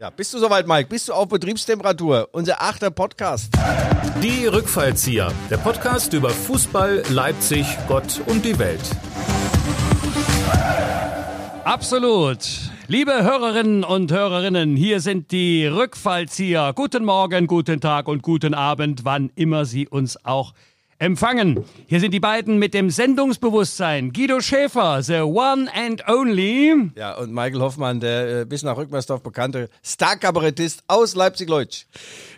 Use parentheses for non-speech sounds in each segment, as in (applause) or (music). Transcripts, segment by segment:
Ja, bist du soweit, Mike? Bist du auf Betriebstemperatur? Unser achter Podcast. Die Rückfallzieher, der Podcast über Fußball, Leipzig, Gott und die Welt. Absolut. Liebe Hörerinnen und Hörerinnen, hier sind die Rückfallzieher. Guten Morgen, guten Tag und guten Abend, wann immer Sie uns auch empfangen. Hier sind die beiden mit dem Sendungsbewusstsein. Guido Schäfer, the one and only. Ja, und Michael Hoffmann, der äh, bis nach Rückmersdorf bekannte Star-Kabarettist aus Leipzig-Leutsch.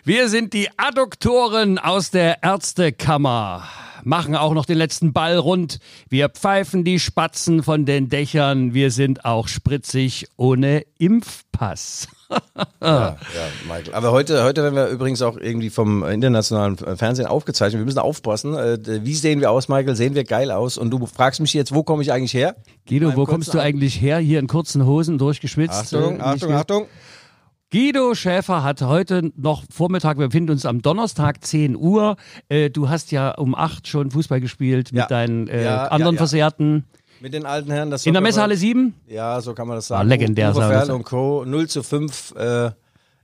Wir sind die Adduktoren aus der Ärztekammer. Machen auch noch den letzten Ball rund. Wir pfeifen die Spatzen von den Dächern. Wir sind auch spritzig ohne Impfpass. (laughs) ja, ja, Michael. Aber heute, heute werden wir übrigens auch irgendwie vom internationalen Fernsehen aufgezeichnet. Wir müssen aufpassen. Äh, wie sehen wir aus, Michael? Sehen wir geil aus? Und du fragst mich jetzt, wo komme ich eigentlich her? Guido, wo kommst du eigentlich her? Hier in kurzen Hosen durchgeschwitzt? Achtung, Äh, Achtung, Achtung. Guido Schäfer hat heute noch Vormittag, wir befinden uns am Donnerstag, 10 Uhr. Äh, du hast ja um 8 schon Fußball gespielt mit Ja. deinen äh, Ja, anderen ja. Versehrten. Mit den alten Herren. Das In der Messehalle 7? Ja, so kann man das Ah, sagen. legendär, Uwe Ferl und Co. 0 zu 5. Äh,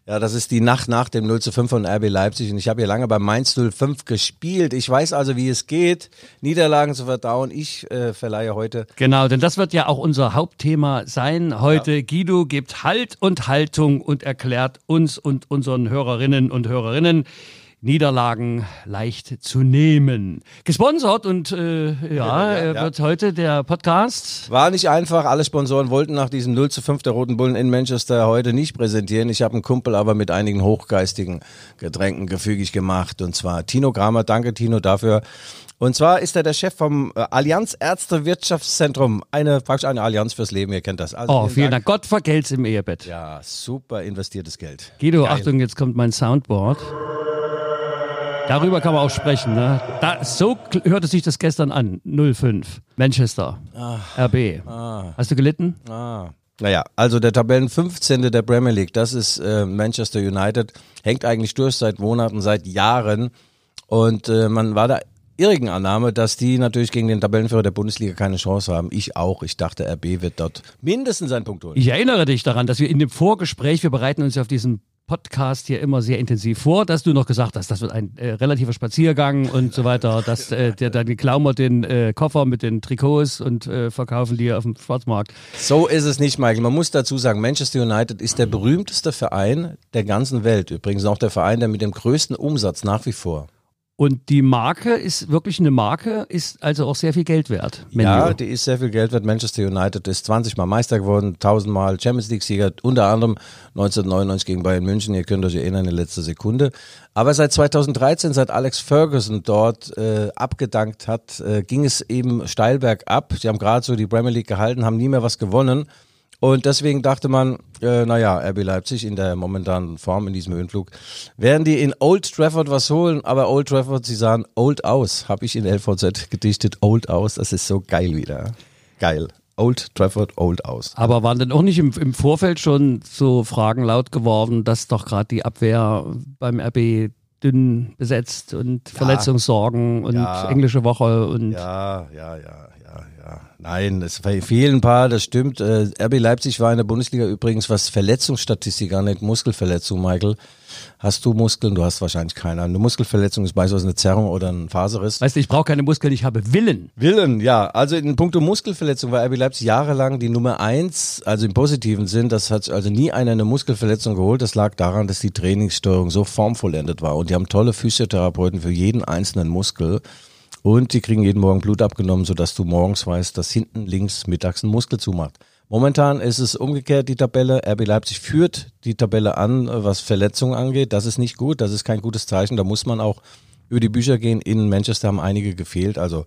ja, das ist die Nacht nach dem 0 zu 5 von RB Leipzig. Und ich habe hier lange bei Mainz 05 gespielt. Ich weiß also, wie es geht, Niederlagen zu verdauen. Ich äh, verleihe heute Genau, denn das wird ja auch unser Hauptthema sein heute. Guido gibt Halt und Haltung und erklärt uns und unseren Hörerinnen und Hörerinnen, Niederlagen leicht zu nehmen. Gesponsert und äh, ja, äh, ja. wird heute der Podcast. War nicht einfach. Alle Sponsoren wollten nach diesem 0 zu 5 der Roten Bullen in Manchester heute nicht präsentieren. Ich habe einen Kumpel aber mit einigen hochgeistigen Getränken gefügig gemacht. Und zwar Tino Kramer. Danke, Tino, dafür. Und zwar ist er der Chef vom äh, Allianz Ärzte Wirtschaftszentrum. Eine, praktisch eine Allianz fürs Leben. Ihr kennt das. Also Oh, vielen Dank. Gott vergelt's im Ehebett. Ja, super investiertes Geld. Guido, Geil. Achtung, jetzt kommt mein Soundboard. Darüber kann man auch sprechen. Ne? Da, so hörte sich das gestern an. 05. Manchester. RB. Hast du gelitten? Ah. Naja, also der Tabellen 15. der Premier League, das ist äh, Manchester United, hängt eigentlich durch seit Monaten, seit Jahren. Und äh, man war der irrigen Annahme, dass die natürlich gegen den Tabellenführer der Bundesliga keine Chance haben. Ich auch. Ich dachte, RB wird dort mindestens einen Punkt holen. Ich erinnere dich daran, dass wir in dem Vorgespräch, wir bereiten uns ja auf diesen Podcast hier immer sehr intensiv vor, dass du noch gesagt hast, das wird ein äh, relativer Spaziergang und so weiter, dass äh, der, dann wir den äh, Koffer mit den Trikots und äh, verkaufen die auf dem Schwarzmarkt. So ist es nicht, Michael. Man muss dazu sagen, Manchester United ist der berühmteste Verein der ganzen Welt. Übrigens auch der Verein, der mit dem größten Umsatz nach wie vor. Und die Marke ist wirklich eine Marke, ist also auch sehr viel Geld wert. Menu. Ja, die ist sehr viel Geld wert. Manchester United ist 20 Mal Meister geworden, 1000 Mal Champions League Sieger, unter anderem 1999 gegen Bayern München. Ihr könnt euch erinnern, in letzter Sekunde. Aber seit 2013, seit Alex Ferguson dort äh, abgedankt hat, äh, ging es eben steil bergab. Sie haben gerade so die Premier League gehalten, haben nie mehr was gewonnen. Und deswegen dachte man, äh, naja, RB Leipzig in der momentanen Form in diesem Höhenflug, werden die in Old Trafford was holen, aber Old Trafford, sie sahen old aus, habe ich in LVZ gedichtet, old aus, das ist so geil wieder. Geil. Old Trafford, old aus. Aber waren denn auch nicht im, im Vorfeld schon so Fragen laut geworden, dass doch gerade die Abwehr beim RB dünn besetzt und Verletzungssorgen und Ja. englische Woche und Ja, ja, ja, ja. Nein, es fehlen ein paar, das stimmt. Äh, RB Leipzig war in der Bundesliga übrigens, was Verletzungsstatistik angeht, Muskelverletzung, Michael. Hast du Muskeln? Du hast wahrscheinlich keine. Eine Muskelverletzung ist beispielsweise eine Zerrung oder ein Faserriss. weißt du, ich brauche keine Muskeln, ich habe Willen. Willen, ja. Also in puncto Muskelverletzung war RB Leipzig jahrelang die Nummer eins, also im positiven Sinn. Das hat also nie einer eine Muskelverletzung geholt. Das lag daran, dass die Trainingssteuerung so formvollendet war. Und die haben tolle Physiotherapeuten für jeden einzelnen Muskel. Und die kriegen jeden Morgen Blut abgenommen, sodass du morgens weißt, dass hinten links mittags ein Muskel zumacht. Momentan ist es umgekehrt, die Tabelle. RB Leipzig führt die Tabelle an, was Verletzungen angeht. Das ist nicht gut, das ist kein gutes Zeichen. Da muss man auch über die Bücher gehen. In Manchester haben einige gefehlt. Also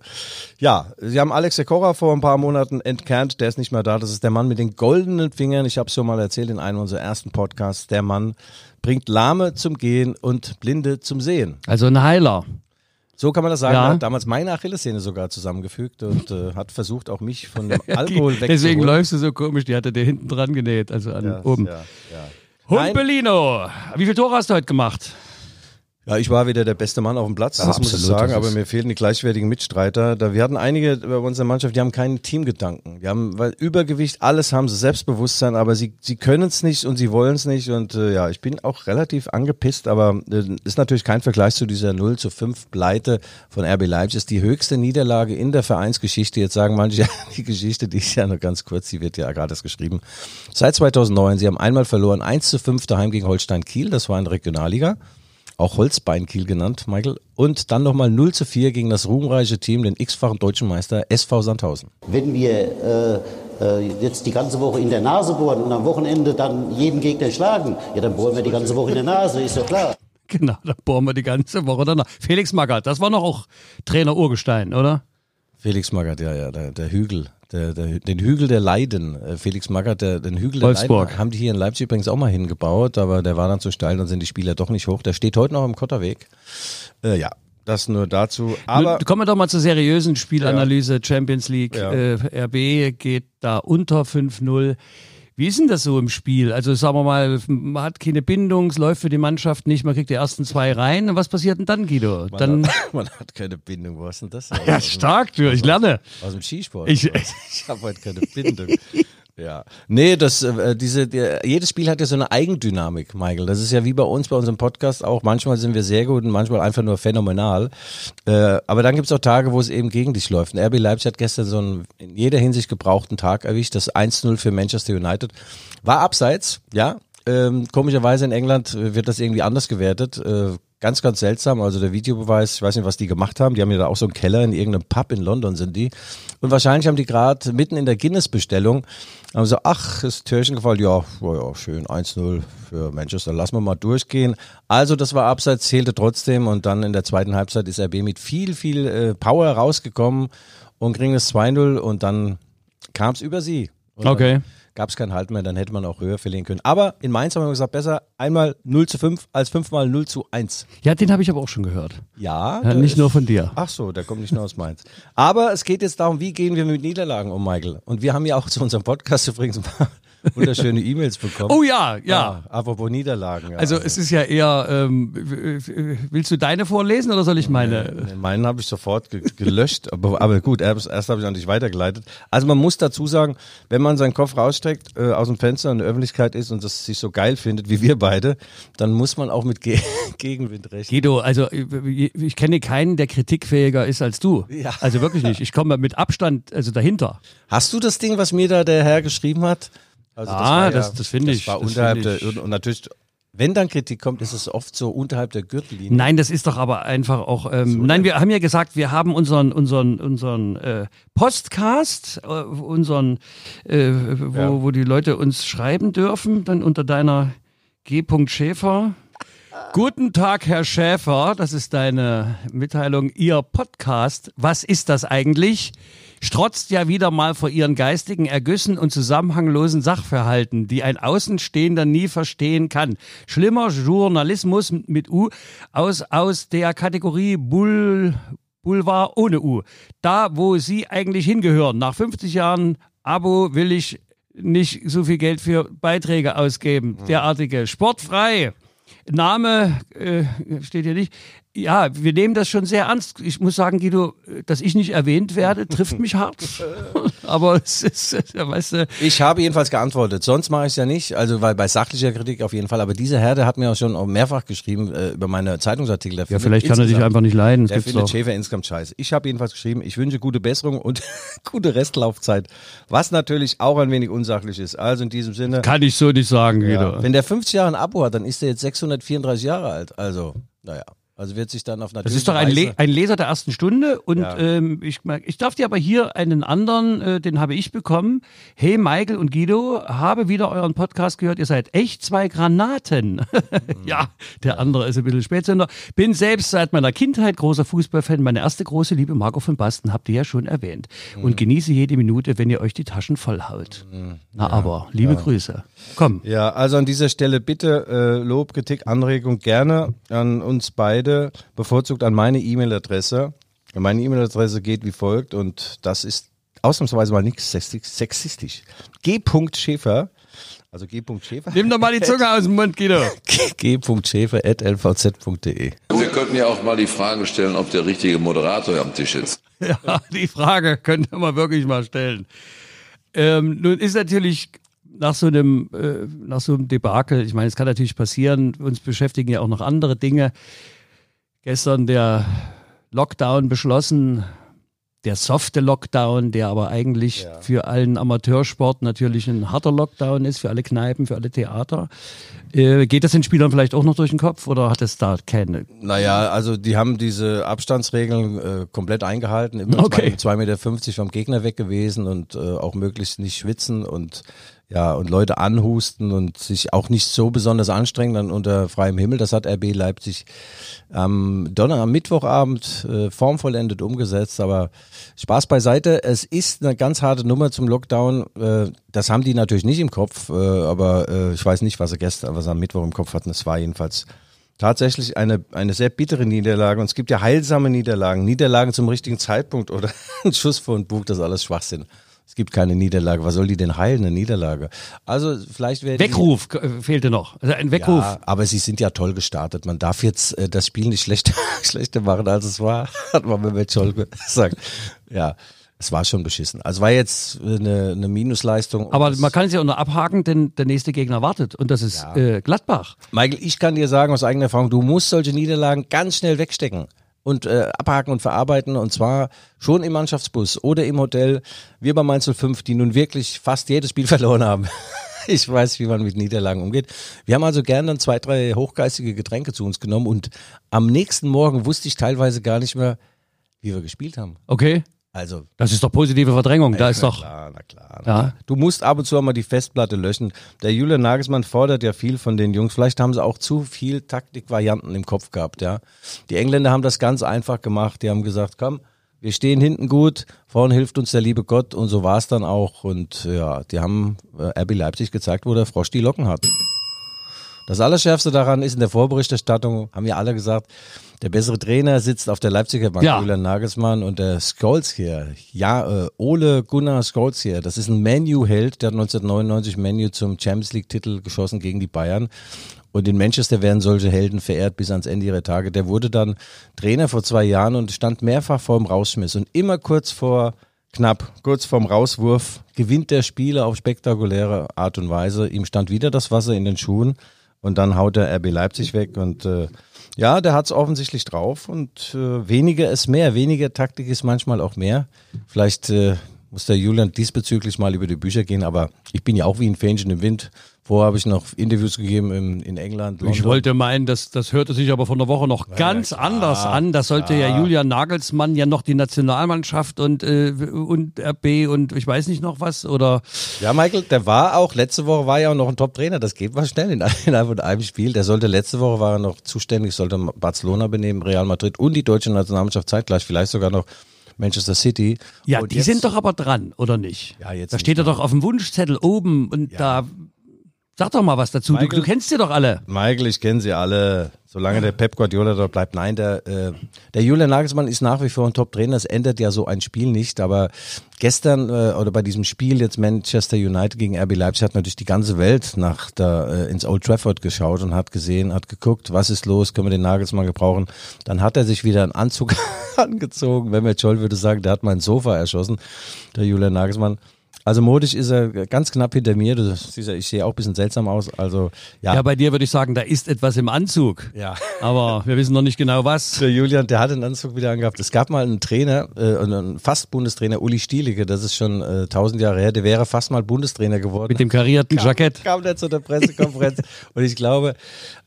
ja, sie haben Alex Sekora vor ein paar Monaten entkernt. Der ist nicht mehr da. Das ist der Mann mit den goldenen Fingern. Ich habe es schon mal erzählt in einem unserer ersten Podcasts. Der Mann bringt Lahme zum Gehen und Blinde zum Sehen. Also ein Heiler. So kann man das sagen. Ja. Er hat damals meine Achillessehne sogar zusammengefügt und äh, hat versucht, auch mich von dem (laughs) Alkohol wegzuholen. Deswegen läufst du so komisch, die hat er dir hinten dran genäht, also an ja, oben. Ja, ja. Humpelino, wie viele Tore hast du heute gemacht? Ja, ich war wieder der beste Mann auf dem Platz, Ja, das muss ich absolut, sagen, aber mir fehlen die gleichwertigen Mitstreiter. Da, wir hatten einige bei unserer Mannschaft, die haben keinen Teamgedanken. Die haben, weil Übergewicht, alles haben sie, Selbstbewusstsein, aber sie, sie können es nicht und sie wollen es nicht. Und äh, ja, ich bin auch relativ angepisst, aber äh, ist natürlich kein Vergleich zu dieser 0 zu 5 Pleite von RB Leipzig. Ist die höchste Niederlage in der Vereinsgeschichte. Jetzt sagen manche, (laughs) die Geschichte, die ist ja nur ganz kurz, die wird ja gerade erst geschrieben. Seit 2009, sie haben einmal verloren, 1 zu 5 daheim gegen Holstein Kiel, das war in der Regionalliga auch Holzbeinkiel genannt, Michael. Und dann nochmal 0 zu 4 gegen das ruhmreiche Team, den x-fachen deutschen Meister SV Sandhausen. Wenn wir äh, äh, jetzt die ganze Woche in der Nase bohren und am Wochenende dann jeden Gegner schlagen, ja, dann bohren wir die ganze Woche in der Nase, ist doch klar. (laughs) Genau, da bohren wir die ganze Woche danach. Felix Magath, das war noch auch Trainer Urgestein, oder? Felix Magath, ja, ja, der, der Hügel, der, der, den Hügel der Leiden. Äh, Felix Magath, der, den Hügel Wolfsburg. der Leiden, haben die hier in Leipzig übrigens auch mal hingebaut, aber der war dann zu steil, dann sind die Spieler doch nicht hoch. Der steht heute noch im Kotterweg. Äh, ja, das nur dazu. Aber Nun, kommen wir doch mal zur seriösen Spielanalyse. Champions League, Ja. äh, RB geht da unter 5-0. Wie ist denn das so im Spiel? Also sagen wir mal, man hat keine Bindung, es läuft für die Mannschaft nicht, man kriegt die ersten zwei rein. Und was passiert denn dann, Guido? man, Dann, hat, (laughs) man hat keine Bindung. Wo hast denn das? ja, stark, du, ich lerne. Aus dem Skisport. Ich- was? ich habe heute keine Bindung. (laughs) Ja. Nee, das, äh, diese, der, jedes Spiel hat ja so eine Eigendynamik, Michael. Das ist ja wie bei uns, bei unserem Podcast auch. Manchmal sind wir sehr gut und manchmal einfach nur phänomenal. Äh, aber dann gibt's auch Tage, wo es eben gegen dich läuft. Und RB Leipzig hat gestern so einen in jeder Hinsicht gebrauchten Tag erwischt. Das 1-0 für Manchester United. War abseits, ja. Ähm, komischerweise in England wird das irgendwie anders gewertet. Äh, ganz, ganz seltsam. Also der Videobeweis, ich weiß nicht, was die gemacht haben. Die haben ja da auch so einen Keller in irgendeinem Pub in London sind die. Und wahrscheinlich haben die gerade mitten in der Guinness-Bestellung, haben so, ach, ist Türchen gefallen, ja, ja, schön, 1-0 für Manchester, lassen wir mal durchgehen. Also das war abseits, zählte trotzdem und dann in der zweiten Halbzeit ist RB mit viel, viel äh, Power rausgekommen und kriegen es 2-0 und dann kam es über sie. Und Okay. Gab es keinen Halt mehr, dann hätte man auch höher verlieren können. Aber in Mainz haben wir gesagt, besser einmal 0 zu 5 als fünfmal 0 zu 1. Ja, den habe ich aber auch schon gehört. Ja, Ja, nicht ist- nur von dir. Ach so, der kommt nicht nur aus Mainz. Aber es geht jetzt darum, wie gehen wir mit Niederlagen um, Michael? Und wir haben ja auch zu unserem Podcast übrigens ein paar wunderschöne E-Mails bekommen. Oh ja, ja. Ah, apropos Niederlagen. Ja. Also es ist ja eher, ähm, willst du deine vorlesen oder soll ich meine? Meinen habe ich sofort ge gelöscht, (laughs) aber, aber gut, erst, erst habe ich an dich weitergeleitet. Also man muss dazu sagen, wenn man seinen Kopf rausstreckt, äh, aus dem Fenster in der Öffentlichkeit ist und das sich so geil findet wie wir beide, dann muss man auch mit Ge (laughs) Gegenwind rechnen. Guido, also ich ich kenne keinen, der kritikfähiger ist als du. Ja. Also wirklich nicht. Ich komme mit Abstand also dahinter. Hast du das Ding, was mir da der Herr geschrieben hat? Also Ah, das- das finde ich, Das war unterhalb der, und, natürlich, wenn dann Kritik kommt, ist es oft so unterhalb der Gürtellinie. Nein, das ist doch aber einfach auch. Ähm, nein, wir haben ja gesagt, wir haben unseren unseren unseren äh, Postcast, äh, unseren, äh, wo, Ja. wo die Leute uns schreiben dürfen, dann unter deiner G. Schäfer. Guten Tag, Herr Schäfer. Das ist deine Mitteilung. Ihr Podcast. Was ist das eigentlich? Strotzt ja wieder mal vor ihren geistigen Ergüssen und zusammenhanglosen Sachverhalten, die ein Außenstehender nie verstehen kann. Schlimmer Journalismus mit U aus, aus der Kategorie Bull, Boulevard ohne U. Da, wo sie eigentlich hingehören. Nach 50 Jahren Abo will ich nicht so viel Geld für Beiträge ausgeben. Derartige. Sportfrei. Name äh, steht hier nicht. Ja, wir nehmen das schon sehr ernst. Ich muss sagen, Guido, dass ich nicht erwähnt werde, trifft mich hart. (laughs) Aber es ist, ja, weißt du, Ich habe jedenfalls geantwortet. Sonst mache ich es ja nicht. Also weil bei sachlicher Kritik auf jeden Fall. Aber dieser Herr, der hat mir auch schon auch mehrfach geschrieben äh, über meine Zeitungsartikel. Der ja, vielleicht kann er dich einfach nicht leiden. Das Der findet doch. Schäfer insgesamt scheiße. Ich habe jedenfalls geschrieben, ich wünsche gute Besserung und (laughs) gute Restlaufzeit. Was natürlich auch ein wenig unsachlich ist. Also in diesem Sinne. Kann ich so nicht sagen, Guido. Ja. Wenn der 50 Jahre ein Abo hat, dann ist er jetzt 634 Jahre alt. Also, naja. Also wird sich dann auf Das natürlich. ist doch ein, Le ein Leser der ersten Stunde und Ja. ähm, ich, ich darf dir aber hier einen anderen, äh, den habe ich bekommen. Hey Michael und Guido, habe wieder euren Podcast gehört, ihr seid echt zwei Granaten. (laughs) ja, der andere ist ein bisschen Spätsünder. Bin selbst seit meiner Kindheit großer Fußballfan. Meine erste große Liebe, Marco von Basten, habt ihr ja schon erwähnt. Und genieße jede Minute, wenn ihr euch die Taschen voll haut. Na aber, liebe Grüße. Komm. Ja, also an dieser Stelle bitte äh, Lob, Kritik, Anregung gerne an uns beide, bevorzugt an meine E-Mail-Adresse. Meine E-Mail-Adresse geht wie folgt und das ist ausnahmsweise mal nichts sexi- sexistisch. G. Schäfer Also g.schäfer. Nimm doch mal die Zunge aus dem Mund, Guido. g.schäfer.lvz.de. Wir könnten ja auch mal die Frage stellen, ob der richtige Moderator am Tisch ist. Ja, die Frage könnte man wirklich mal stellen. Ähm, nun ist natürlich nach so einem äh, nach so einem Debakel, ich meine, es kann natürlich passieren, uns beschäftigen ja auch noch andere Dinge. Gestern der Lockdown beschlossen, der softe Lockdown, der aber eigentlich ja. für allen Amateursport natürlich ein harter Lockdown ist, für alle Kneipen, für alle Theater. Äh, geht das den Spielern vielleicht auch noch durch den Kopf oder hat es da keine? Naja, also die haben diese Abstandsregeln äh, komplett eingehalten, immer okay. 2,50 Meter vom Gegner weg gewesen und äh, auch möglichst nicht schwitzen und ja, und Leute anhusten und sich auch nicht so besonders anstrengen dann unter freiem Himmel. Das hat RB Leipzig am Donner, am Mittwochabend äh, formvollendet umgesetzt. Aber Spaß beiseite. Es ist eine ganz harte Nummer zum Lockdown. Äh, das haben die natürlich nicht im Kopf, äh, aber äh, ich weiß nicht, was sie gestern, was sie am Mittwoch im Kopf hatten. Es war jedenfalls tatsächlich eine, eine sehr bittere Niederlage. Und es gibt ja heilsame Niederlagen, Niederlagen zum richtigen Zeitpunkt oder (laughs) ein Schuss vor den Bug, das ist alles Schwachsinn. Es gibt keine Niederlage. Was soll die denn heilen, eine Niederlage? Also vielleicht wäre Weckruf äh, fehlte noch. Also ein Weckruf. Ja, aber sie sind ja toll gestartet. Man darf jetzt äh, das Spiel nicht schlechter, (laughs) schlechter machen, als es war, (laughs) hat man mir mit Scholl (laughs) gesagt. Ja. Es war schon beschissen. Also war jetzt eine, eine Minusleistung. Aber man kann es ja auch noch abhaken, denn der nächste Gegner wartet und das ist ja. äh, Gladbach. Michael, ich kann dir sagen aus eigener Erfahrung, du musst solche Niederlagen ganz schnell wegstecken und äh, abhaken und verarbeiten und zwar schon im Mannschaftsbus oder im Hotel. Wir bei Mainz 05, die nun wirklich fast jedes Spiel (laughs) verloren haben. ich weiß, wie man mit Niederlagen umgeht. Wir haben also gerne dann zwei, drei hochgeistige Getränke zu uns genommen und am nächsten Morgen wusste ich teilweise gar nicht mehr, wie wir gespielt haben. Okay. Also. Das ist doch positive Verdrängung. Da ist na doch. Klar, na klar. Ja. Du musst ab und zu einmal die Festplatte löschen. Der Julian Nagelsmann fordert ja viel von den Jungs. Vielleicht haben sie auch zu viel Taktikvarianten im Kopf gehabt, ja. Die Engländer haben das ganz einfach gemacht. Die haben gesagt, komm, wir stehen hinten gut, vorne hilft uns der liebe Gott und so war es dann auch. Und ja, die haben äh, RB Leipzig gezeigt, wo der Frosch die Locken hat. Das Allerschärfste daran ist in der Vorberichterstattung, haben ja alle gesagt, der bessere Trainer sitzt auf der Leipziger Bank, ja. Julian Nagelsmann und der Scholz hier, ja, äh, Ole Gunnar Scholz hier, das ist ein Menu-Held, der hat 1999 Menu zum Champions League-Titel geschossen gegen die Bayern. Und in Manchester werden solche Helden verehrt bis ans Ende ihrer Tage. Der wurde dann Trainer vor zwei Jahren und stand mehrfach vor dem Rausschmiss. Und immer kurz vor, knapp, kurz vorm Rauswurf, gewinnt der Spieler auf spektakuläre Art und Weise. Ihm stand wieder das Wasser in den Schuhen und dann haut der RB Leipzig weg und äh, ja, der hat es offensichtlich drauf und äh, weniger ist mehr, weniger Taktik ist manchmal auch mehr. Vielleicht äh, muss der Julian diesbezüglich mal über die Bücher gehen, aber ich bin ja auch wie ein Fähnchen im Wind. Vorher habe ich noch Interviews gegeben in, in England. London. Ich wollte meinen, das, das hörte sich aber von der Woche noch ja, ganz ja, anders an. Das sollte ja. ja Julian Nagelsmann ja noch die Nationalmannschaft und, äh, und RB und ich weiß nicht noch was oder. Ja, Michael, der war auch, letzte Woche war ja auch noch ein Top-Trainer. Das geht mal schnell in, innerhalb (laughs) von einem Spiel. Der sollte, letzte Woche war er noch zuständig, sollte Barcelona benehmen, Real Madrid und die deutsche Nationalmannschaft zeitgleich, vielleicht sogar noch Manchester City. Ja, und die jetzt, sind doch aber dran, oder nicht? Ja, jetzt. Da steht er doch auf dem Wunschzettel oben und ja. da. Sag doch mal was dazu. Michael, du, du, kennst sie doch alle. Michael, ich kenne sie alle. Solange der Pep Guardiola dort bleibt. Nein, der, äh, der Julian Nagelsmann ist nach wie vor ein Top-Trainer. Es ändert ja so ein Spiel nicht. Aber gestern äh, oder bei diesem Spiel jetzt Manchester United gegen RB Leipzig hat natürlich die ganze Welt nach der, äh, ins Old Trafford geschaut und hat gesehen, hat geguckt, was ist los, können wir den Nagelsmann gebrauchen. Dann hat er sich wieder einen Anzug (laughs) angezogen. Wenn wir Scholl würde sagen, der hat mein Sofa erschossen, der Julian Nagelsmann. Also modisch ist er ganz knapp hinter mir. Du siehst ja, ich sehe auch ein bisschen seltsam aus. Also ja. Ja, bei dir würde ich sagen, da ist etwas im Anzug. Ja. Aber wir wissen noch nicht genau was. Der Julian, der hat den Anzug wieder angehabt. Es gab mal einen Trainer, äh, einen fast Bundestrainer, Uli Stielicke, das ist schon äh, tausend Jahre her, der wäre fast mal Bundestrainer geworden. Mit dem karierten kam, Jackett. Kam der zu der Pressekonferenz (laughs) und ich glaube,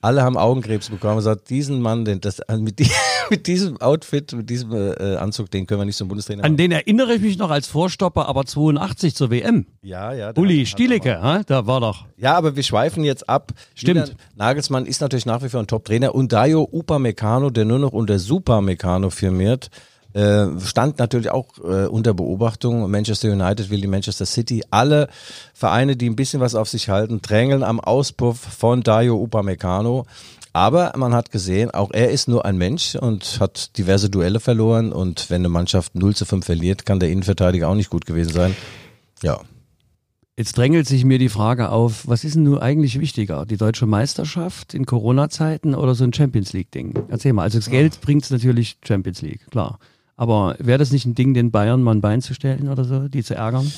alle haben Augenkrebs bekommen und gesagt, diesen Mann, den, das, mit, die, (laughs) mit diesem Outfit, mit diesem äh, Anzug, den können wir nicht zum Bundestrainer An machen. den erinnere ich mich noch als Vorstopper, aber 82 zur WM. Ja, ja. Uli Stielicke, ha? da war doch. Ja, aber wir schweifen jetzt ab. Stimmt. Julian Nagelsmann ist natürlich nach wie vor ein Top-Trainer und Dayo Upamecano, der nur noch unter Supermecano firmiert, äh, stand natürlich auch äh, unter Beobachtung. Manchester United will die Manchester City. Alle Vereine, die ein bisschen was auf sich halten, drängeln am Auspuff von Dayo Upamecano. Aber man hat gesehen, auch er ist nur ein Mensch und hat diverse Duelle verloren. Und wenn eine Mannschaft 0 zu 5 verliert, kann der Innenverteidiger auch nicht gut gewesen sein. Ja. Jetzt drängelt sich mir die Frage auf, was ist denn nun eigentlich wichtiger? Die deutsche Meisterschaft in Corona-Zeiten oder so ein Champions League-Ding? Erzähl mal. Also das Geld bringt natürlich Champions League, klar. Aber wäre das nicht ein Ding, den Bayern mal ein Bein zu stellen oder so, die zu ärgern?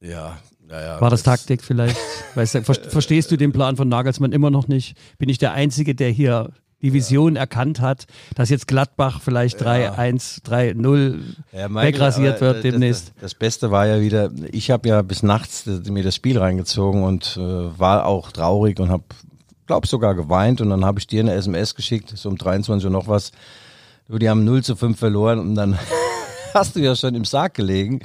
Ja, naja. War das Taktik vielleicht? (laughs) Weißt du, ver verstehst du den Plan von Nagelsmann immer noch nicht? Bin ich der Einzige, der hier die Vision ja. erkannt hat, dass jetzt Gladbach vielleicht 3-1, 3-0 ja, wegrasiert wird demnächst. Das, das, Beste war ja wieder, ich habe ja bis nachts mir das Spiel reingezogen und äh, war auch traurig und habe, glaub sogar geweint und dann habe ich dir eine SMS geschickt, so um 23 Uhr noch was. Die haben 0 zu 5 verloren und dann (laughs) hast du ja schon im Sarg gelegen.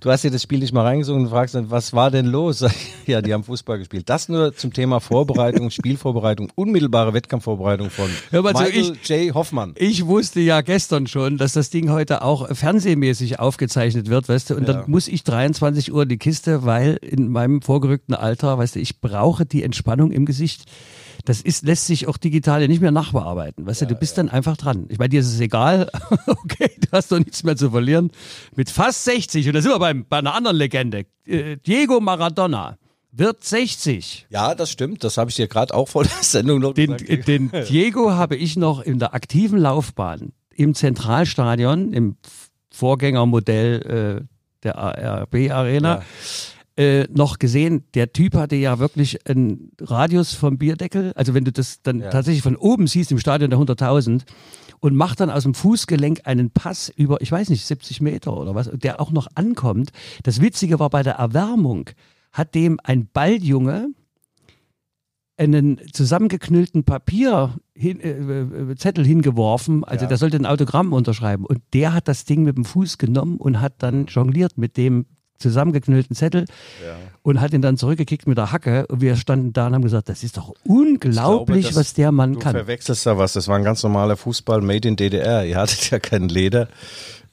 Du hast dir das Spiel nicht mal reingesungen und fragst dann, was war denn los? (laughs) ja, die haben Fußball gespielt. Das nur zum Thema Vorbereitung, Spielvorbereitung, unmittelbare Wettkampfvorbereitung von ja, also Michael ich, J. Hoffmann. Ich wusste ja gestern schon, dass das Ding heute auch fernsehmäßig aufgezeichnet wird, weißt du, und ja. dann muss ich 23 Uhr in die Kiste, weil in meinem vorgerückten Alter, weißt du, ich brauche die Entspannung im Gesicht das ist, lässt sich auch digital ja nicht mehr nachbearbeiten. Weißt ja, du, du bist ja. dann einfach dran. Ich meine, dir ist es egal. (laughs) okay, du hast doch nichts mehr zu verlieren. Mit fast 60, und da sind wir beim, bei einer anderen Legende, äh, Diego Maradona wird 60. Ja, das stimmt. Das habe ich dir gerade auch vor der Sendung noch den, gesagt. Den (laughs) Diego habe ich noch in der aktiven Laufbahn im Zentralstadion, im Vorgängermodell äh, der ARB Arena. Ja äh, noch gesehen, der Typ hatte ja wirklich einen Radius vom Bierdeckel. Also wenn du das dann ja. tatsächlich von oben siehst im Stadion der 100.000 und macht dann aus dem Fußgelenk einen Pass über, ich weiß nicht, 70 Meter oder was, der auch noch ankommt. Das Witzige war bei der Erwärmung, hat dem ein Balljunge einen zusammengeknüllten Papier hin, äh, äh hingeworfen, also ja. der sollte ein Autogramm unterschreiben und der hat das Ding mit dem Fuß genommen und hat dann jongliert mit dem zusammengeknüllten Zettel ja. und hat ihn dann zurückgekickt mit der Hacke. Und wir standen da und haben gesagt, das ist doch unglaublich, glaube, was der Mann du kann. Du verwechselst da was. Das war ein ganz normaler Fußball made in DDR. Ihr hattet ja kein Leder.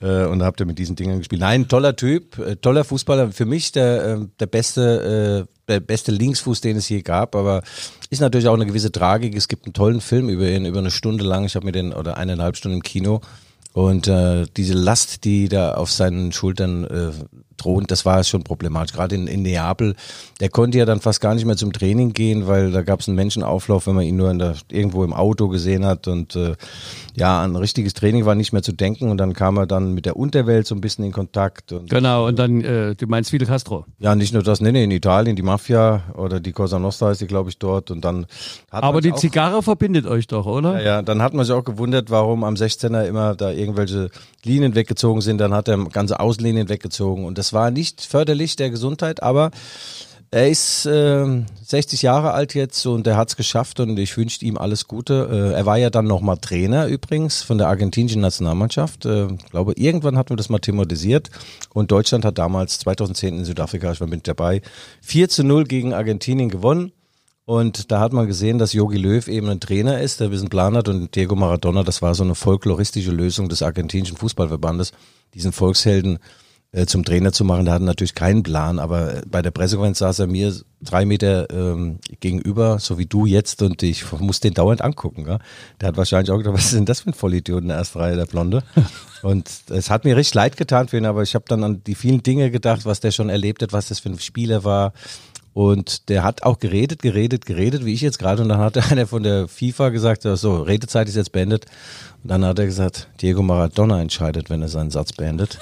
Äh, und habt ihr mit diesen Dingen gespielt. Nein, toller Typ, äh, toller Fußballer. Für mich der, äh, der beste, äh, der beste Linksfuß, den es je gab. Aber ist natürlich auch eine gewisse Tragik. Es gibt einen tollen Film über ihn, über eine Stunde lang. Ich habe mir den, oder eineinhalb Stunden im Kino. Und äh, diese Last, die da auf seinen Schultern äh, drohend, das war schon problematisch. Gerade in, in Neapel, der konnte ja dann fast gar nicht mehr zum Training gehen, weil da gab es einen Menschenauflauf, wenn man ihn nur der, irgendwo im Auto gesehen hat. Und äh, ja, ein richtiges Training war nicht mehr zu denken. Und dann kam er dann mit der Unterwelt so ein bisschen in Kontakt. Und, genau, und dann, äh, du meinst Fidel Castro? Ja, nicht nur das, nee, nee, in Italien, die Mafia oder die Cosa Nostra ist die, glaube ich, dort. Und dann Aber die auch, Zigarre verbindet euch doch, oder? Ja, ja, dann hat man sich auch gewundert, warum am 16er immer da irgendwelche Linien weggezogen sind. Dann hat er ganze Außenlinien weggezogen. Und das war nicht förderlich der Gesundheit, aber er ist äh, 60 Jahre alt jetzt und er hat es geschafft und ich wünsche ihm alles Gute. Äh, er war ja dann nochmal Trainer übrigens von der argentinischen Nationalmannschaft. Äh, glaube, irgendwann hatten wir das mal thematisiert und Deutschland hat damals 2010 in Südafrika, ich war mit dabei, 4 zu 0 gegen Argentinien gewonnen. Und da hat man gesehen, dass Jogi Löw eben ein Trainer ist, der ein bisschen Plan hat und Diego Maradona, das war so eine folkloristische Lösung des argentinischen Fußballverbandes, diesen Volkshelden äh, zum Trainer zu machen. Der hatte natürlich keinen Plan, aber bei der Pressekonferenz saß er mir drei Meter ähm, gegenüber, so wie du jetzt, und ich musste den dauernd angucken. Ja? Der hat wahrscheinlich auch gedacht, was ist denn das für ein Vollidiot in der ersten Reihe, der Blonde? (laughs) Und es hat mir richtig leid getan für ihn, aber ich habe dann an die vielen Dinge gedacht, was der schon erlebt hat, was das für ein Spieler war, und der hat auch geredet, geredet, geredet, wie ich jetzt gerade. Und dann hat (laughs) einer von der FIFA gesagt, so, Redezeit ist jetzt beendet. Und dann hat er gesagt, Diego Maradona entscheidet, wenn er seinen Satz beendet.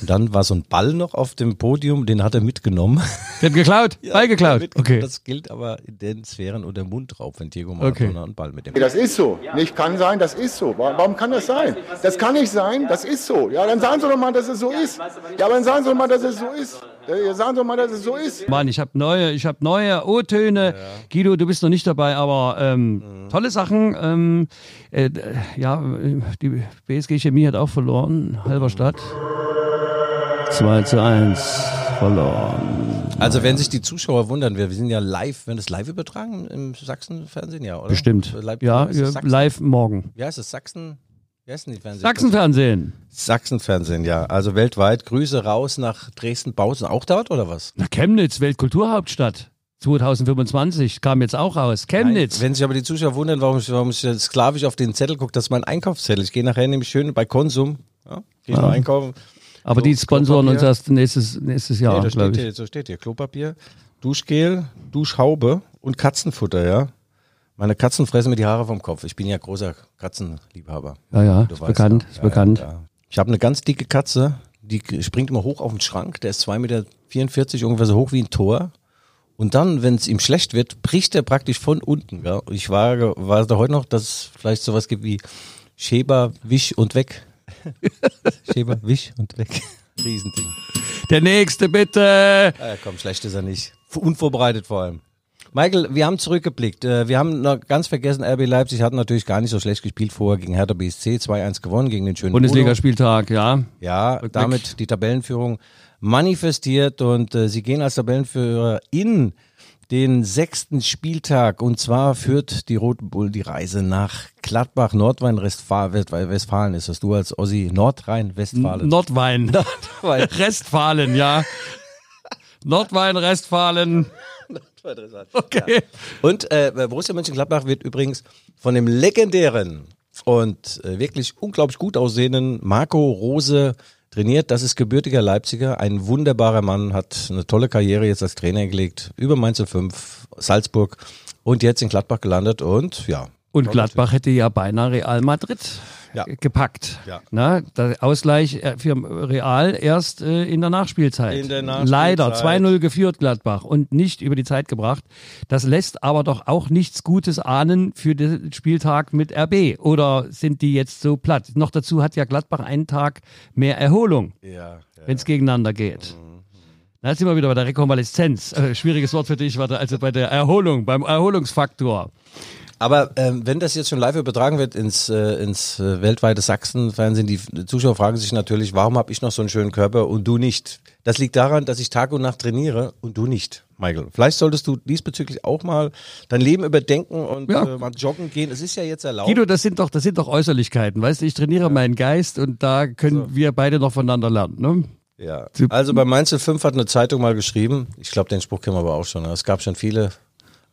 Und dann war so ein Ball noch auf dem Podium, den hat er mitgenommen. Den geklaut? (laughs) ja, Ball geklaut? Okay. Das gilt aber in den Sphären unter Mund drauf, wenn Diego Maradona okay. einen Ball mit dem. Das ist so. Nicht kann sein, das ist so. Warum kann das sein? Das kann nicht sein, das ist so. Ja, dann sagen Sie doch mal, dass es so ist. Ja, aber dann sagen Sie doch mal, dass es so ist. Ja, sagen Sie mal, dass es so ist. Mann, ich habe neue, ich habe neue O-Töne. Ja. Guido, du bist noch nicht dabei, aber ähm, mhm. tolle Sachen. Ähm, äh, ja, die BSG Chemie hat auch verloren, Halberstadt. 2 zu 1 verloren. Also wenn sich die Zuschauer wundern, wir, wir sind ja live, wenn es live übertragen im Sachsen-Fernsehen, ja, oder? Bestimmt. Live, ja, live morgen. Wie heißt es? Sachsen? Wie heißt die Fernsehen? Sachsenfernsehen. Sachsenfernsehen, ja. Also weltweit. Grüße raus nach Dresden-Bautzen. Auch dort oder was? Na, Chemnitz, Weltkulturhauptstadt. 2025 kam jetzt auch raus. Chemnitz. Nein, wenn sich aber die Zuschauer wundern, warum ich, warum ich sklavisch auf den Zettel gucke, das ist mein Einkaufszettel. Ich gehe nachher nämlich schön bei Konsum, ja, gehe ja. einkaufen. Aber so, die sponsoren uns erst nächstes, nächstes Jahr, nee, ich. Hier, so steht hier, Klopapier. Duschgel, Duschhaube und Katzenfutter, ja. Meine Katzen fressen mir die Haare vom Kopf. Ich bin ja großer Katzenliebhaber. Ja, ja, ist weißt bekannt, ja. ist Ja, bekannt. Ja, ja. Ich habe eine ganz dicke Katze, die springt immer hoch auf den Schrank. Der ist 2,44 Meter, ungefähr so hoch wie ein Tor. Und dann, wenn es ihm schlecht wird, bricht er praktisch von unten. Gell? Und Ich war, war da heute noch, dass es vielleicht sowas gibt wie Schäber, Wisch und weg. (laughs) Schäber, Wisch und weg. Riesending. Der nächste bitte. Ah, ja, komm, schlecht ist er nicht. Unvorbereitet vor allem. Michael, wir haben zurückgeblickt. Äh, Wir haben noch ganz vergessen, RB Leipzig hat natürlich gar nicht so schlecht gespielt vorher gegen Hertha BSC. 2-1 gewonnen gegen den schönen. Bundesligaspieltag, ja. Ja, damit die Tabellenführung manifestiert und äh, sie gehen als Tabellenführer in den sechsten Spieltag und zwar führt die Roten Bull die Reise nach Gladbach, Nordrhein-Westfalen ist das. Du als Ossi Nordrhein-Westfalen. Nordwein. (laughs) Nordrhein. Restfalen, ja. Nordwein, Restfalen. (laughs) Okay. Und äh, Borussia Mönchengladbach wird übrigens von dem legendären und äh, wirklich unglaublich gut aussehenden Marco Rose trainiert. Das ist gebürtiger Leipziger, ein wunderbarer Mann, hat eine tolle Karriere jetzt als Trainer gelegt, über Mainz 05, Salzburg und jetzt in Gladbach gelandet und ja. Und Gladbach hätte ja beinahe Real Madrid Ja. gepackt. Ja. Na, der Ausgleich äh, für Real erst äh, in der Nachspielzeit. In der Nachspielzeit. Leider 2-0 geführt Gladbach und nicht über die Zeit gebracht. Das lässt aber doch auch nichts Gutes ahnen für den Spieltag mit RB. Oder sind die jetzt so platt? Noch dazu hat ja Gladbach einen Tag mehr Erholung, Ja, wenn es gegeneinander geht. Da sind wir wieder bei der Rekonvaleszenz. Äh, schwieriges Wort für dich, warte, also bei der Erholung, beim Erholungsfaktor. Aber ähm, wenn das jetzt schon live übertragen wird ins, äh, ins äh, weltweite Sachsen-Fernsehen, die Zuschauer fragen sich natürlich, warum habe ich noch so einen schönen Körper und du nicht? Das liegt daran, dass ich Tag und Nacht trainiere und du nicht, Michael. Vielleicht solltest du diesbezüglich auch mal dein Leben überdenken und Ja. äh, mal joggen gehen. Es ist ja jetzt erlaubt. Guido, das sind doch, das sind doch Äußerlichkeiten, weißt du? Ich trainiere meinen Geist und da können wir beide noch voneinander lernen. Ne? ja. Also bei Mainz 05 hat eine Zeitung mal geschrieben, ich glaube, den Spruch kennen wir aber auch schon. Es gab schon viele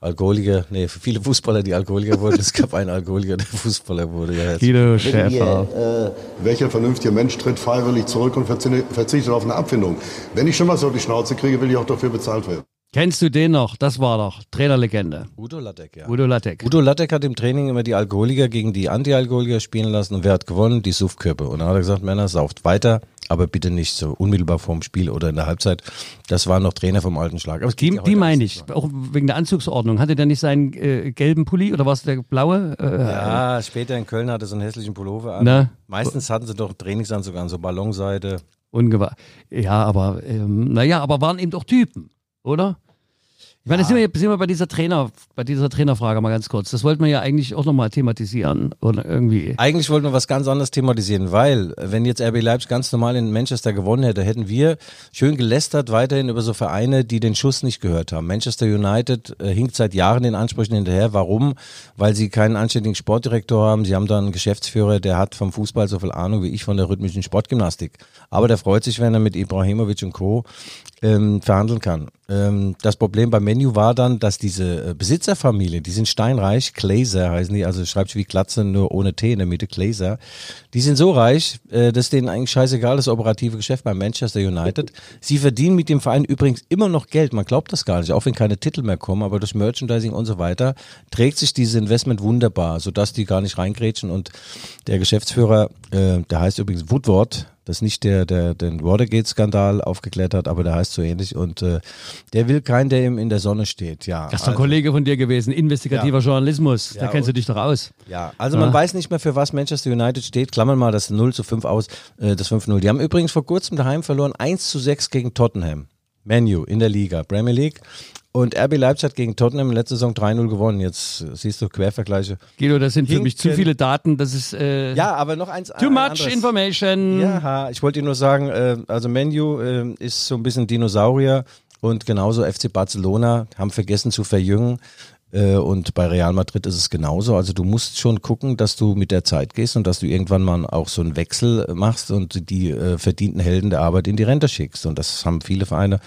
Alkoholiker, nee, viele Fußballer, die Alkoholiker wurden. Es gab einen Alkoholiker, der Fußballer wurde. Ja, jetzt. Guido Wenn Schäfer. wir, Welcher vernünftige Mensch tritt freiwillig zurück und verzi- verzichtet auf eine Abfindung? Wenn ich schon was auf die Schnauze kriege, will ich auch dafür bezahlt werden. Kennst du den noch? Das war doch Trainerlegende. Udo Lattek, ja. Udo Lattek. Udo Lattek hat im Training immer die Alkoholiker gegen die Anti-Alkoholiker spielen lassen und wer hat gewonnen? Die Suffkörper. Und dann hat er gesagt, Männer, sauft weiter, aber bitte nicht so unmittelbar vorm Spiel oder in der Halbzeit. Das waren noch Trainer vom alten Schlag. Aber Die, ja die meine ich, auch wegen der Anzugsordnung. Hatte der nicht seinen äh, gelben Pulli oder war es der blaue? Äh, mehr. Ja, später in Köln hatte er so einen hässlichen Pullover an. Ne? Meistens hatten sie doch Trainingsanzug an, so Ballonseite. Ungewahr. Ja, aber ähm, naja, aber waren eben doch Typen, oder? Ich meine, da sind wir, sind wir bei dieser Trainer, bei dieser Trainerfrage mal ganz kurz. Das wollten wir ja eigentlich auch nochmal thematisieren. Oder irgendwie. Eigentlich wollten wir was ganz anderes thematisieren, weil wenn jetzt RB Leipzig ganz normal in Manchester gewonnen hätte, hätten wir schön gelästert weiterhin über so Vereine, die den Schuss nicht gehört haben. Manchester United äh, hinkt seit Jahren den Ansprüchen hinterher. Warum? Weil sie keinen anständigen Sportdirektor haben. Sie haben da einen Geschäftsführer, der hat vom Fußball so viel Ahnung wie ich von der rhythmischen Sportgymnastik. Aber der freut sich, wenn er mit Ibrahimovic und Co. Ähm, verhandeln kann. Ähm, das Problem beim Menu war dann, dass diese äh, Besitzerfamilie, die sind steinreich, Glazer heißen die, also schreibt wie Glatze, nur ohne T in der Mitte, Glazer. Die sind so reich, äh, dass denen eigentlich scheißegal das operative Geschäft bei Manchester United. Sie verdienen mit dem Verein übrigens immer noch Geld, man glaubt das gar nicht, auch wenn keine Titel mehr kommen, aber durch Merchandising und so weiter trägt sich dieses Investment wunderbar, sodass die gar nicht reingrätschen und der Geschäftsführer, äh, der heißt übrigens Woodward, das nicht der, der den Watergate-Skandal aufgeklärt hat, aber der heißt so ähnlich und äh, der will keinen, der ihm in der Sonne steht. Ja, Das ist doch ein also, Kollege von dir gewesen, investigativer Journalismus. da Ja, kennst du und- dich doch aus. ja, also man Ja. weiß nicht mehr, für was Manchester United steht. Klammern mal das 0 zu 5 aus, äh, das 5-0. Die haben übrigens vor kurzem daheim verloren, 1 zu 6 gegen Tottenham. Menu in der Liga, Premier League. Und RB Leipzig hat gegen Tottenham letzte Saison 3-0 gewonnen. Jetzt äh, siehst du Quervergleiche. Guido, das sind für mich zu Hinken. viele Daten. Das ist äh, Ja, aber noch eins. too ein much anderes. information. Ja, ich wollte dir nur sagen, äh, also Menu äh, ist so ein bisschen Dinosaurier und genauso FC Barcelona haben vergessen zu verjüngen. Äh, und bei Real Madrid ist es genauso. Also du musst schon gucken, dass du mit der Zeit gehst und dass du irgendwann mal auch so einen Wechsel machst und die äh, verdienten Helden der Arbeit in die Rente schickst. Und das haben viele Vereine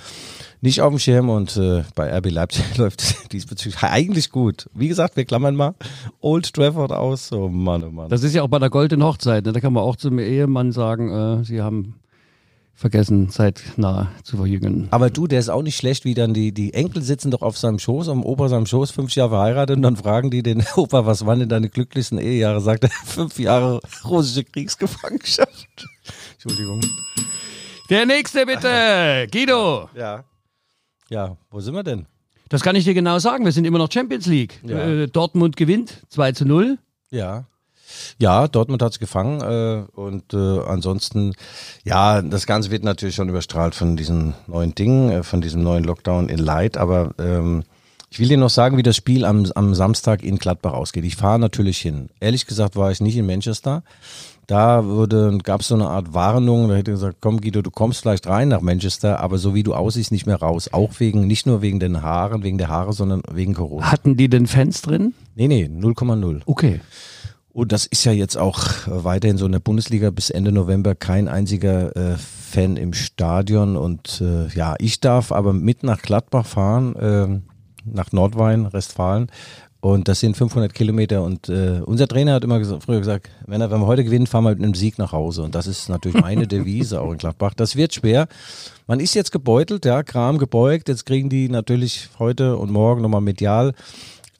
nicht auf dem Schirm und äh, bei RB Leipzig (laughs) läuft es diesbezüglich eigentlich gut. Wie gesagt, wir klammern mal Old Trafford aus. Oh Mann, oh Mann. Das ist ja auch bei der goldenen Hochzeit. Ne? Da kann man auch zum Ehemann sagen, äh, sie haben vergessen, zeitnah zu verjüngen. Aber du, der ist auch nicht schlecht, wie dann die, die Enkel sitzen doch auf seinem Schoß, am Opa seinem Schoß, fünf Jahre verheiratet und dann fragen die den (laughs) Opa, was waren denn deine glücklichsten Ehejahre? Sagt er, (laughs) fünf Jahre russische Kriegsgefangenschaft. Entschuldigung. Der nächste bitte, Guido. Ja. Ja, wo sind wir denn? Das kann ich dir genau sagen. Wir sind immer noch Champions League. Ja. Äh, Dortmund gewinnt 2 zu 0. Ja. Ja, Dortmund hat's gefangen äh, und äh, ansonsten, ja, das Ganze wird natürlich schon überstrahlt von diesen neuen Dingen, äh, von diesem neuen Lockdown in Light, aber ähm, ich will dir noch sagen, wie das Spiel am, am Samstag in Gladbach ausgeht. Ich fahre natürlich hin. Ehrlich gesagt war ich nicht in Manchester. Da wurde, gab es so eine Art Warnung, da hätte ich gesagt, komm Guido, du kommst vielleicht rein nach Manchester, aber so wie du aussiehst, nicht mehr raus. Auch wegen, nicht nur wegen den Haaren, wegen der Haare, sondern wegen Corona. Hatten die denn Fans drin? Nee, nee, 0,0. Okay. Und das ist ja jetzt auch weiterhin so in der Bundesliga bis Ende November kein einziger äh, Fan im Stadion. Und äh, ja, ich darf aber mit nach Gladbach fahren, äh, nach Nordwein, Westfalen. Und das sind 500 Kilometer. Und äh, unser Trainer hat immer gesagt, früher gesagt, wenn, er, wenn wir heute gewinnen, fahren wir mit einem Sieg nach Hause. Und das ist natürlich meine (laughs) Devise auch in Gladbach. Das wird schwer. Man ist jetzt gebeutelt, ja, Kram gebeugt. Jetzt kriegen die natürlich heute und morgen nochmal medial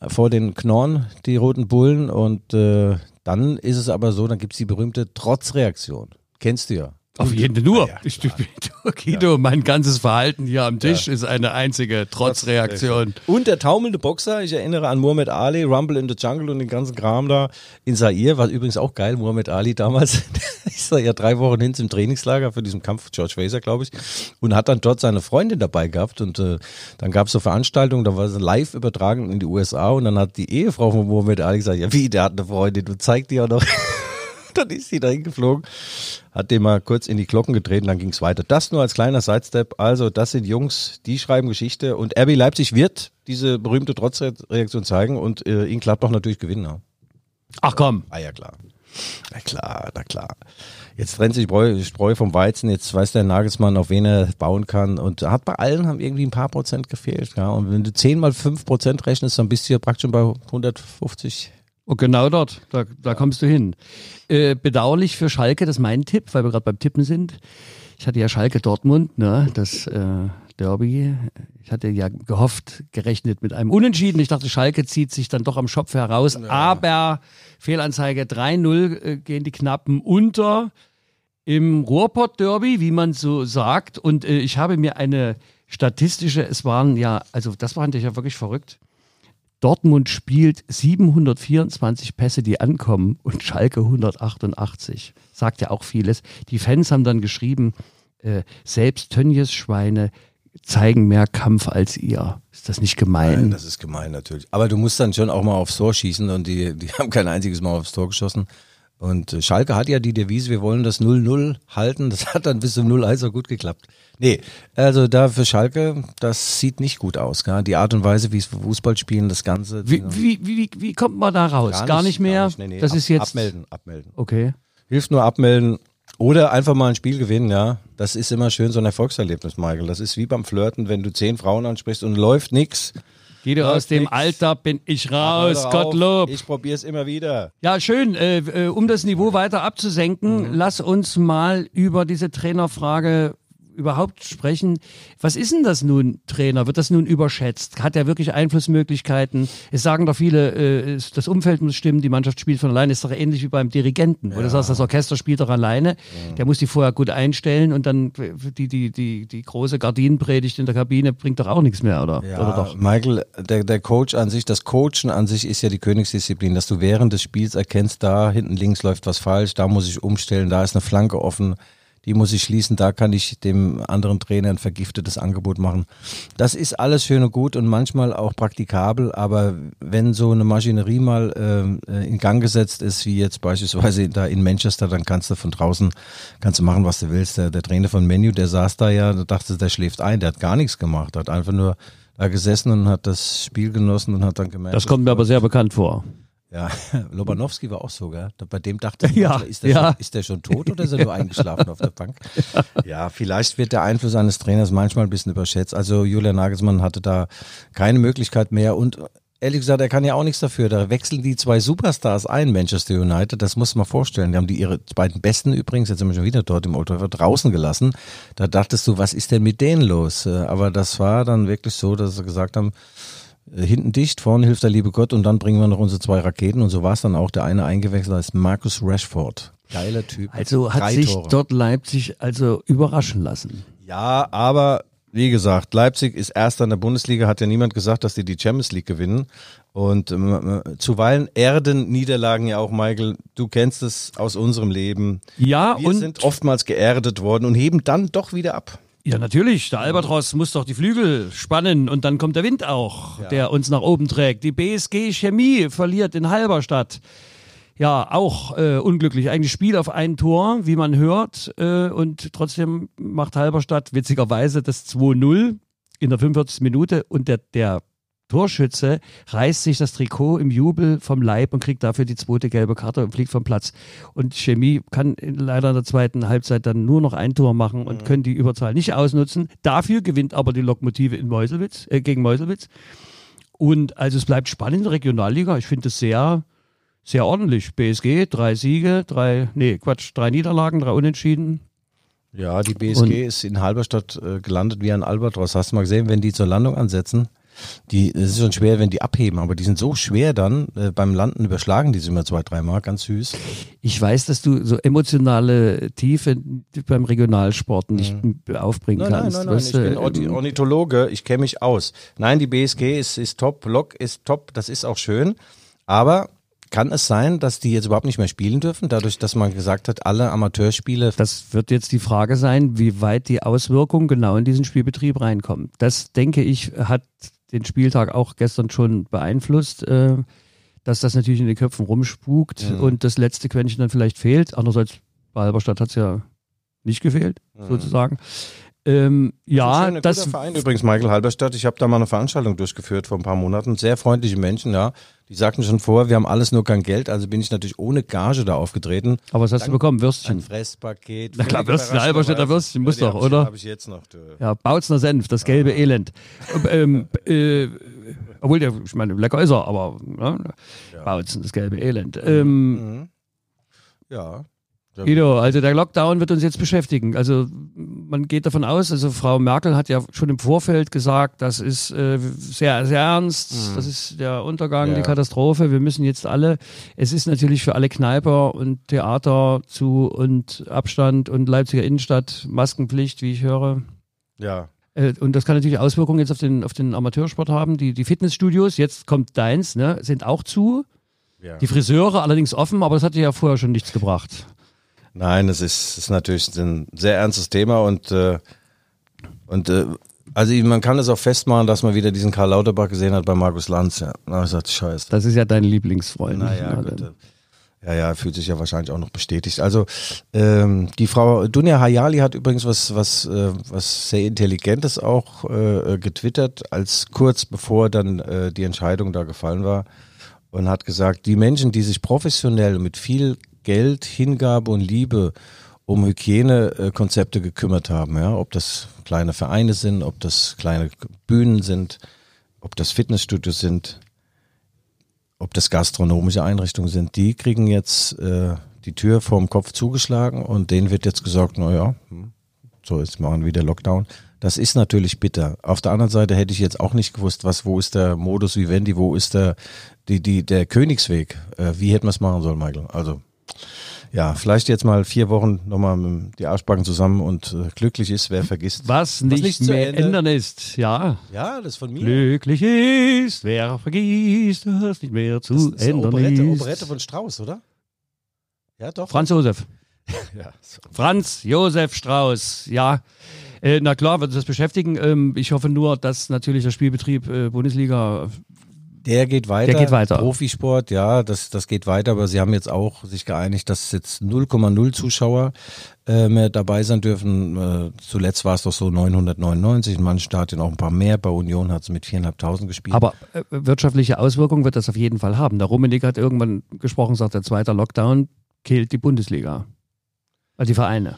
vor den Knorren, die roten Bullen. Und äh, dann ist es aber so, dann gibt's die berühmte Trotzreaktion. Kennst du ja. Auf jeden Fall. Nur. Ja, ich, Guido, (laughs) mein ganzes Verhalten hier am Tisch ist eine einzige Trotzreaktion. Und der taumelnde Boxer, ich erinnere an Muhammad Ali, Rumble in the Jungle und den ganzen Kram da in Zaire, war übrigens auch geil, Muhammad Ali damals, (laughs) ist er ja drei Wochen hin zum Trainingslager für diesen Kampf, George Fraser, glaube ich, und hat dann dort seine Freundin dabei gehabt und äh, dann gab es so Veranstaltungen, da war sie live übertragen in die USA und dann hat die Ehefrau von Muhammad Ali gesagt, ja wie, der hat eine Freundin, du zeig dir auch noch... (laughs) dann ist sie dahin geflogen, hat den mal kurz in die Glocken getreten, dann ging es weiter. Das nur als kleiner Sidestep. Also, das sind Jungs, die schreiben Geschichte und RB Leipzig wird diese berühmte Trotzreaktion zeigen und äh, in Gladbach natürlich gewinnen. Ja. Ach komm. Ah ja, klar. Na klar, na klar. Jetzt trennt sich Spreu, Spreu vom Weizen, jetzt weiß der Nagelsmann, auf wen er bauen kann. Und hat bei allen haben irgendwie ein paar Prozent gefehlt. Ja. Und wenn du 10 mal 5 Prozent rechnest, dann bist du ja praktisch schon bei 150 Und genau dort, da, da kommst du hin. Äh, bedauerlich für Schalke, das ist mein Tipp, weil wir gerade beim Tippen sind. Ich hatte ja Schalke Dortmund, ne, das äh, Derby. Ich hatte ja gehofft, gerechnet mit einem Unentschieden. Ich dachte, Schalke zieht sich dann doch am Schopf heraus. Aber Fehlanzeige 3-0 äh, gehen die Knappen unter im Ruhrpott-Derby, wie man so sagt. Und äh, ich habe mir eine statistische, es waren ja, also das fand ich ja wirklich verrückt. Dortmund spielt 724 Pässe, die ankommen und Schalke 188. Sagt ja auch vieles. Die Fans haben dann geschrieben, äh, selbst Tönnies Schweine zeigen mehr Kampf als ihr. Ist das nicht gemein? Nein, das ist gemein natürlich. Aber du musst dann schon auch mal aufs Tor schießen und die, die haben kein einziges Mal aufs Tor geschossen. Und äh, Schalke hat ja die Devise, wir wollen das 0-0 halten. Das hat dann bis zum 0-1 auch gut geklappt. Nee, also da für Schalke, das sieht nicht gut aus. Gell? Die Art und Weise, wie es Fußball spielen, das Ganze. wie, wie, wie, wie kommt man da raus? Gar nicht, mehr? nee, nee. Das Ab, ist jetzt. Abmelden, abmelden. Okay. Hilft nur abmelden. Oder einfach mal ein Spiel gewinnen, ja. Das ist immer schön so ein Erfolgserlebnis, Michael. Das ist wie beim Flirten, wenn du zehn Frauen ansprichst und läuft nix. Geht Läuft aus dem nix. Alter, bin ich raus. Gottlob. Ich probier's immer wieder. Ja, schön. Äh, äh, um das Niveau weiter abzusenken, lass uns mal über diese Trainerfrage überhaupt sprechen. Was ist denn das nun, Trainer? Wird das nun überschätzt? Hat er wirklich Einflussmöglichkeiten? Es sagen doch viele, äh, das Umfeld muss stimmen, die Mannschaft spielt von alleine. Ist doch ähnlich wie beim Dirigenten. Wo du sagst, das Orchester spielt doch alleine. Der muss die vorher gut einstellen und dann die, die, die, die große Gardinenpredigt in der Kabine bringt doch auch nichts mehr, oder? Ja, oder doch? Michael, der, der Coach an sich, das Coachen an sich ist ja die Königsdisziplin, dass du während des Spiels erkennst, da hinten links läuft was falsch, da muss ich umstellen, da ist eine Flanke offen, die muss ich schließen, da kann ich dem anderen Trainer ein vergiftetes Angebot machen. Das ist alles schön und gut und manchmal auch praktikabel, aber wenn so eine Maschinerie mal äh, in Gang gesetzt ist, wie jetzt beispielsweise da in Manchester, dann kannst du von draußen, kannst du machen, was du willst. Der, der Trainer von Menu, der saß da ja, da dachte, der schläft ein, der hat gar nichts gemacht, hat einfach nur da gesessen und hat das Spiel genossen und hat dann gemerkt. Das kommt mir aber sehr bekannt vor. Ja, (laughs) Lobanowski war auch so, gell? Bei dem dachte ich, Ja, ist, der ja. schon, ist der schon tot oder ist er nur eingeschlafen auf der Bank? (laughs) Ja, vielleicht wird der Einfluss eines Trainers manchmal ein bisschen überschätzt. Also Julian Nagelsmann hatte da keine Möglichkeit mehr und ehrlich gesagt, er kann ja auch nichts dafür. Da wechseln die zwei Superstars ein, Manchester United. Das muss man vorstellen. Die haben die ihre beiden Besten übrigens, jetzt sind wir schon wieder dort im Old Trafford, draußen gelassen. Da dachtest du, was ist denn mit denen los? Äh, Aber das war dann wirklich so, dass sie gesagt haben, hinten dicht, vorne hilft der liebe Gott und dann bringen wir noch unsere zwei Raketen. Und so war es dann auch. Der eine eingewechselt als Marcus Rashford. Geiler Typ. Also hat Drei sich Tore. dort Leipzig also überraschen lassen. Ja, aber wie gesagt, Leipzig ist erster in der Bundesliga, hat ja niemand gesagt, dass die die Champions League gewinnen. Und ähm, äh, zuweilen erden Niederlagen ja auch, Michael, du kennst es aus unserem Leben. Ja, Wir und sind oftmals geerdet worden und heben dann doch wieder ab. Ja, natürlich. Der Albatros muss doch die Flügel spannen und dann kommt der Wind auch, der uns nach oben trägt. Die BSG Chemie verliert in Halberstadt. Ja, auch äh, unglücklich. Eigentlich Spiel auf ein Tor, wie man hört. Äh, und trotzdem macht Halberstadt witzigerweise das 2-0 in der 45. Minute. Und der, der Torschütze reißt sich das Trikot im Jubel vom Leib und kriegt dafür die zweite gelbe Karte und fliegt vom Platz. Und Chemie kann leider in der zweiten Halbzeit dann nur noch ein Tor machen und können die Überzahl nicht ausnutzen. Dafür gewinnt aber die Lokomotive in Meuselwitz, äh, gegen Meuselwitz. Und also es bleibt spannend in der Regionalliga. Ich finde es sehr, sehr ordentlich. BSG, drei Siege, drei, nee, Quatsch, drei Niederlagen, drei Unentschieden. Ja, die BSG Und- ist in Halberstadt äh, gelandet wie ein Albatros. Hast du mal gesehen, wenn die zur Landung ansetzen? Die, es ist schon schwer, wenn die abheben, aber die sind so schwer dann, äh, beim Landen überschlagen die sich immer zwei, dreimal, ganz süß. Ich weiß, dass du so emotionale Tiefe beim Regionalsport nicht aufbringen Mhm. Nein, nein, kannst. nein, nein, weißt ich du, bin ähm, Ornithologe, ich kenne mich aus. Nein, die BSG ist, ist top, Lok ist top, das ist auch schön, aber kann es sein, dass die jetzt überhaupt nicht mehr spielen dürfen, dadurch, dass man gesagt hat, alle Amateurspiele Das wird jetzt die Frage sein, wie weit die Auswirkungen genau in diesen Spielbetrieb reinkommen. Das, denke ich, hat den Spieltag auch gestern schon beeinflusst, äh, dass das natürlich in den Köpfen rumspukt Mhm. und das letzte Quäntchen dann vielleicht fehlt. Andererseits, bei Halberstadt hat es ja nicht gefehlt, sozusagen. Ähm, ja, das guter Verein übrigens, Michael Halberstadt. Ich habe da mal eine Veranstaltung durchgeführt vor ein paar Monaten. Sehr freundliche Menschen, ja. Die sagten schon vor, wir haben alles nur kein Geld, also bin ich natürlich ohne Gage da aufgetreten. aber was hast du bekommen? Ein Würstchen. Fresspaket. Na klar, Würstchen, Halberstädter Würstchen, muss Ja, doch, oder? Hab ich jetzt noch. Du. Ja, Bautzner Senf, das gelbe Elend. ähm, (laughs) äh, obwohl der, ich meine, lecker ist er, aber ne? Bautzen, das gelbe Elend. Ähm, Ja. Guido, also der Lockdown wird uns jetzt beschäftigen. Also man geht davon aus, also Frau Merkel hat ja schon im Vorfeld gesagt, das ist äh, sehr, sehr ernst, das ist der Untergang, Ja. die Katastrophe. Wir müssen jetzt alle, es ist natürlich für alle Kneiper und Theater zu und Abstand und Leipziger Innenstadt Maskenpflicht, wie ich höre. Ja. Äh, Und das kann natürlich Auswirkungen jetzt auf den, auf den Amateursport haben. Die, die Fitnessstudios, jetzt kommt deins, ne, sind auch zu. Ja. Die Friseure allerdings offen, aber das hat dir ja vorher schon nichts gebracht. Nein, es ist, ist natürlich ein sehr ernstes Thema und, äh, und äh, also man kann es auch festmachen, dass man wieder diesen Karl Lauterbach gesehen hat bei Markus Lanz. Ja, na, ich sagte, scheiße. Das ist ja dein Lieblingsfreund. Naja, Na, gut. äh, Ja, ja, fühlt sich ja wahrscheinlich auch noch bestätigt. Also ähm, die Frau Dunja Hayali hat übrigens was, was, äh, was sehr Intelligentes auch äh, getwittert, als kurz bevor dann äh, die Entscheidung da gefallen war und hat gesagt, die Menschen, die sich professionell mit viel Geld, Hingabe und Liebe um Hygienekonzepte gekümmert haben, ja, ob das kleine Vereine sind, ob das kleine Bühnen sind, ob das Fitnessstudios sind, ob das gastronomische Einrichtungen sind, die kriegen jetzt äh, die Tür vorm Kopf zugeschlagen und denen wird jetzt gesagt, na ja, hm, so jetzt machen wieder Lockdown. Das ist natürlich bitter. Auf der anderen Seite hätte ich jetzt auch nicht gewusst, was, wo ist der Modus vivendi, wo ist der, die, die, der Königsweg? Äh, wie hätten wir es machen sollen, Michael? Also, ja, vielleicht jetzt mal vier Wochen nochmal die Arschbacken zusammen und äh, glücklich ist, wer vergisst. Was nicht, nicht zu mehr Ende- ändern ist, ja. Ja, das ist von mir. Glücklich ist, wer vergisst, was nicht mehr zu Das ist eine ändern Operette, ist. Operette von Strauß, oder? Ja, doch. Franz Josef. (laughs) Ja, so. Franz Josef Strauß, ja. Äh, na klar, wird uns das beschäftigen. Ähm, ich hoffe nur, dass natürlich der Spielbetrieb äh, Bundesliga Der geht weiter. Der geht weiter. Profisport, ja, das, das geht weiter, aber sie haben jetzt auch sich geeinigt, dass jetzt 0,0 Zuschauer äh, mehr dabei sein dürfen. Äh, zuletzt war es doch so 999, in manchen Stadien auch ein paar mehr. Bei Union hat es mit 4.500 gespielt. Aber äh, wirtschaftliche Auswirkungen wird das auf jeden Fall haben. Der Rummenigge hat irgendwann gesprochen, sagt, der zweite Lockdown killt die Bundesliga. Also die Vereine.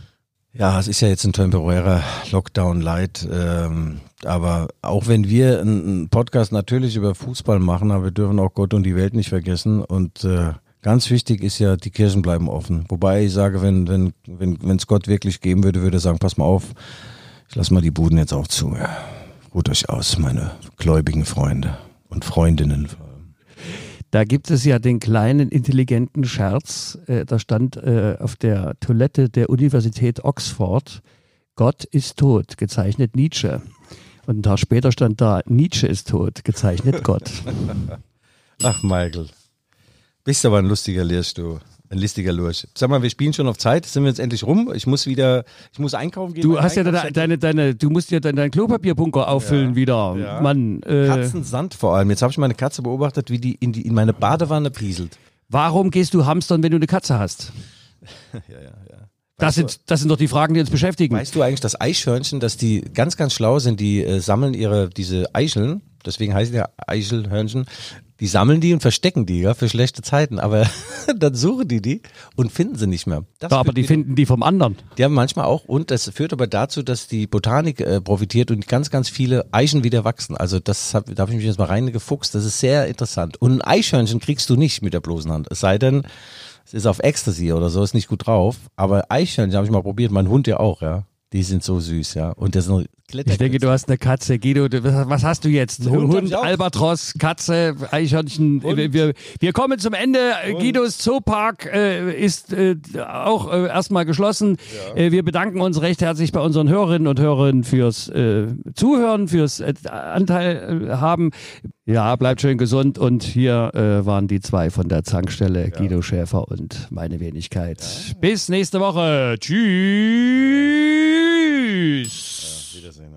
Ja, es ist ja jetzt ein temporärer Lockdown light, ähm, aber auch wenn wir einen Podcast natürlich über Fußball machen, aber wir dürfen auch Gott und die Welt nicht vergessen und äh, ganz wichtig ist ja, die Kirchen bleiben offen. Wobei ich sage, wenn wenn wenn wenn es Gott wirklich geben würde, würde er sagen, pass mal auf, ich lasse mal die Buden jetzt auch zu. Ja. Ruht euch aus, meine gläubigen Freunde und Freundinnen. Da gibt es ja den kleinen intelligenten Scherz. Äh, da stand äh, auf der Toilette der Universität Oxford, Gott ist tot, gezeichnet Nietzsche. Und ein Tag später stand da, Nietzsche ist tot, gezeichnet Gott. (laughs) Ach, Michael. Bist aber ein lustiger Lehrstuhl. Ein listiger Lurch. Sag mal, wir spielen schon auf Zeit. Sind wir jetzt endlich rum? Ich muss wieder, ich muss einkaufen gehen. Du hast ja deine, deine, deine, du musst ja deinen dein Klopapierbunker auffüllen Ja. wieder. Ja. Mann, äh, Katzensand vor allem. Jetzt habe ich meine Katze beobachtet, wie die in, die in meine Badewanne pieselt. warum gehst du hamstern, wenn du eine Katze hast? (laughs) Ja, ja, ja. Das sind, das sind doch die Fragen, die uns beschäftigen. Weißt du eigentlich, dass Eichhörnchen, dass die ganz, ganz schlau sind, die äh, sammeln ihre, diese Eicheln, deswegen heißen ja Eichelhörnchen, die sammeln die und verstecken die, ja, für schlechte Zeiten, aber (laughs) dann suchen die die und finden sie nicht mehr. Das Ja, aber die finden die vom anderen. Die haben manchmal auch, und das führt aber dazu, dass die Botanik äh, profitiert und ganz, ganz viele Eichen wieder wachsen. Also das hab, da habe ich mich jetzt mal reingefuchst. Das ist sehr interessant. Und ein Eichhörnchen kriegst du nicht mit der bloßen Hand. Es sei denn, es ist auf Ecstasy oder so, ist nicht gut drauf. Aber Eichhörnchen habe ich mal probiert, mein Hund ja auch, ja. Die sind so süß, ja. Und das sind Kletter Ich denke, du hast eine Katze. Guido, du, was hast du jetzt? Hund Hund, auch. Albatros, Katze, Eichhörnchen. Wir, wir, wir kommen zum Ende. Guidos Zoopark äh, ist äh, auch äh, erstmal geschlossen. Äh, wir bedanken uns recht herzlich bei unseren Hörerinnen und Hörern fürs äh, Zuhören, fürs äh, Anteil äh, haben. Ja, bleibt schön gesund. Und hier äh, waren die zwei von der Zankstelle, Guido Schäfer und meine Wenigkeit. Bis nächste Woche. Tschüss. Wiedersehen. ja.